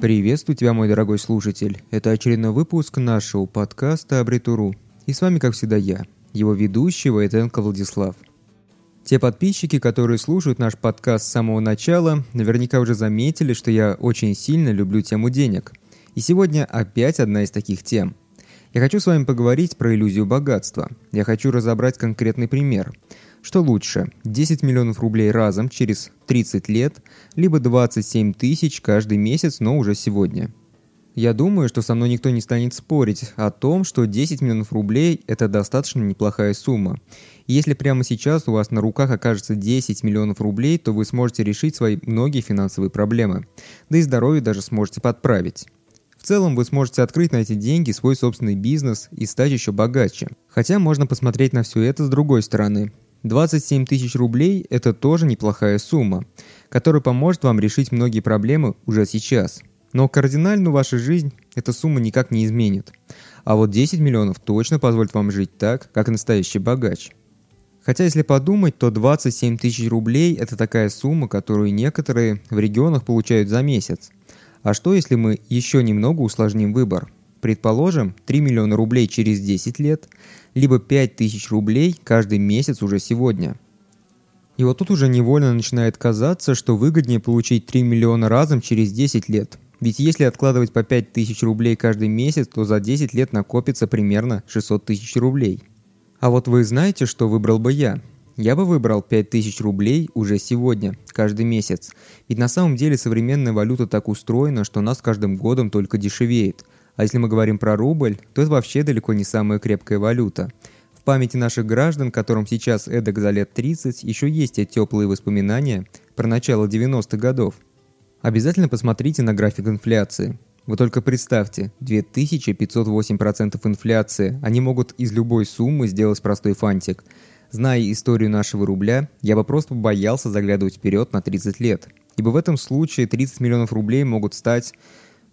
Приветствую тебя, мой дорогой слушатель. Это очередной выпуск нашего подкаста Абритуру. И с вами, как всегда, я, его ведущий Войтенко Владислав. Те подписчики, которые слушают наш подкаст с самого начала, наверняка уже заметили, что я очень сильно люблю тему денег. И сегодня опять одна из таких тем. Я хочу с вами поговорить про иллюзию богатства. Я хочу разобрать конкретный пример – что лучше, 10 миллионов рублей разом через 30 лет, либо 27 тысяч каждый месяц, но уже сегодня? Я думаю, что со мной никто не станет спорить о том, что 10 миллионов рублей – это достаточно неплохая сумма. Если прямо сейчас у вас на руках окажется 10 миллионов рублей, то вы сможете решить свои многие финансовые проблемы. Да и здоровье даже сможете подправить. В целом вы сможете открыть на эти деньги свой собственный бизнес и стать еще богаче. Хотя можно посмотреть на все это с другой стороны. 27 тысяч рублей – это тоже неплохая сумма, которая поможет вам решить многие проблемы уже сейчас. Но кардинально вашу жизнь эта сумма никак не изменит. А вот 10 миллионов точно позволит вам жить так, как настоящий богач. Хотя если подумать, то 27 тысяч рублей – это такая сумма, которую некоторые в регионах получают за месяц. А что если мы еще немного усложним выбор? Предположим, 3 миллиона рублей через 10 лет, либо 5 тысяч рублей каждый месяц уже сегодня. И вот тут уже невольно начинает казаться, что выгоднее получить 3 миллиона разом через 10 лет. Ведь если откладывать по 5 тысяч рублей каждый месяц, то за 10 лет накопится примерно 600 тысяч рублей. А вот вы знаете, что выбрал бы я? Я бы выбрал 5000 рублей уже сегодня, каждый месяц. Ведь на самом деле современная валюта так устроена, что нас каждым годом только дешевеет – а если мы говорим про рубль, то это вообще далеко не самая крепкая валюта. В памяти наших граждан, которым сейчас эдак за лет 30, еще есть те теплые воспоминания про начало 90-х годов. Обязательно посмотрите на график инфляции. Вы только представьте, 2508% инфляции, они могут из любой суммы сделать простой фантик. Зная историю нашего рубля, я бы просто боялся заглядывать вперед на 30 лет. Ибо в этом случае 30 миллионов рублей могут стать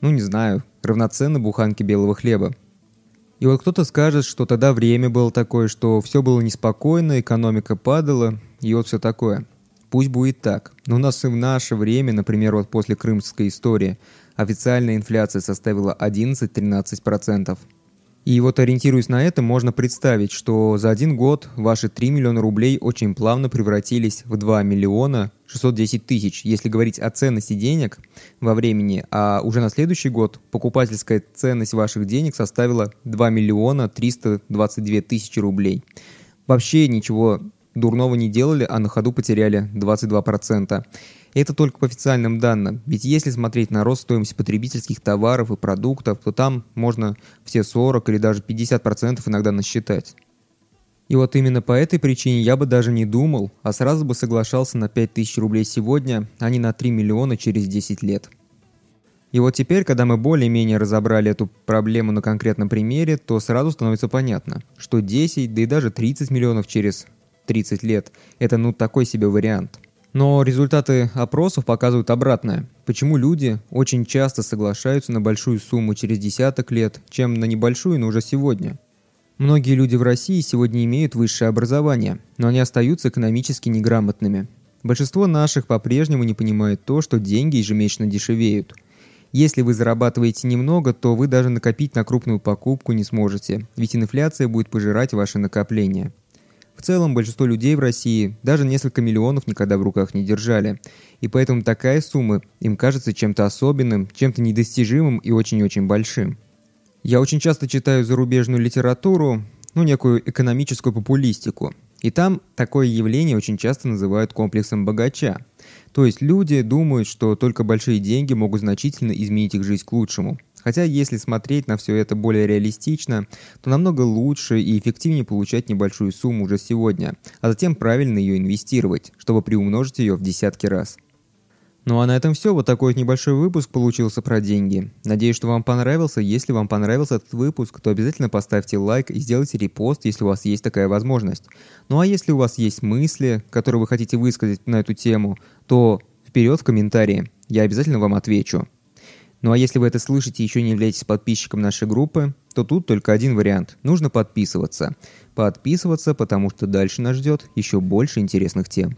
ну не знаю, равноценно буханке белого хлеба. И вот кто-то скажет, что тогда время было такое, что все было неспокойно, экономика падала, и вот все такое. Пусть будет так. Но у нас и в наше время, например, вот после крымской истории, официальная инфляция составила 11-13%. И вот ориентируясь на это, можно представить, что за один год ваши 3 миллиона рублей очень плавно превратились в 2 миллиона 610 тысяч, если говорить о ценности денег во времени, а уже на следующий год покупательская ценность ваших денег составила 2 миллиона 322 тысячи рублей. Вообще ничего дурного не делали, а на ходу потеряли 22%. Это только по официальным данным, ведь если смотреть на рост стоимости потребительских товаров и продуктов, то там можно все 40 или даже 50% иногда насчитать. И вот именно по этой причине я бы даже не думал, а сразу бы соглашался на 5000 рублей сегодня, а не на 3 миллиона через 10 лет. И вот теперь, когда мы более-менее разобрали эту проблему на конкретном примере, то сразу становится понятно, что 10, да и даже 30 миллионов через 30 лет – это ну такой себе вариант – но результаты опросов показывают обратное. Почему люди очень часто соглашаются на большую сумму через десяток лет, чем на небольшую, но уже сегодня. Многие люди в России сегодня имеют высшее образование, но они остаются экономически неграмотными. Большинство наших по-прежнему не понимает то, что деньги ежемесячно дешевеют. Если вы зарабатываете немного, то вы даже накопить на крупную покупку не сможете, ведь инфляция будет пожирать ваши накопления. В целом, большинство людей в России даже несколько миллионов никогда в руках не держали. И поэтому такая сумма им кажется чем-то особенным, чем-то недостижимым и очень-очень большим. Я очень часто читаю зарубежную литературу, ну, некую экономическую популистику. И там такое явление очень часто называют комплексом богача. То есть люди думают, что только большие деньги могут значительно изменить их жизнь к лучшему. Хотя если смотреть на все это более реалистично, то намного лучше и эффективнее получать небольшую сумму уже сегодня, а затем правильно ее инвестировать, чтобы приумножить ее в десятки раз. Ну а на этом все. Вот такой вот небольшой выпуск получился про деньги. Надеюсь, что вам понравился. Если вам понравился этот выпуск, то обязательно поставьте лайк и сделайте репост, если у вас есть такая возможность. Ну а если у вас есть мысли, которые вы хотите высказать на эту тему, то вперед в комментарии. Я обязательно вам отвечу. Ну а если вы это слышите и еще не являетесь подписчиком нашей группы, то тут только один вариант. Нужно подписываться. Подписываться, потому что дальше нас ждет еще больше интересных тем.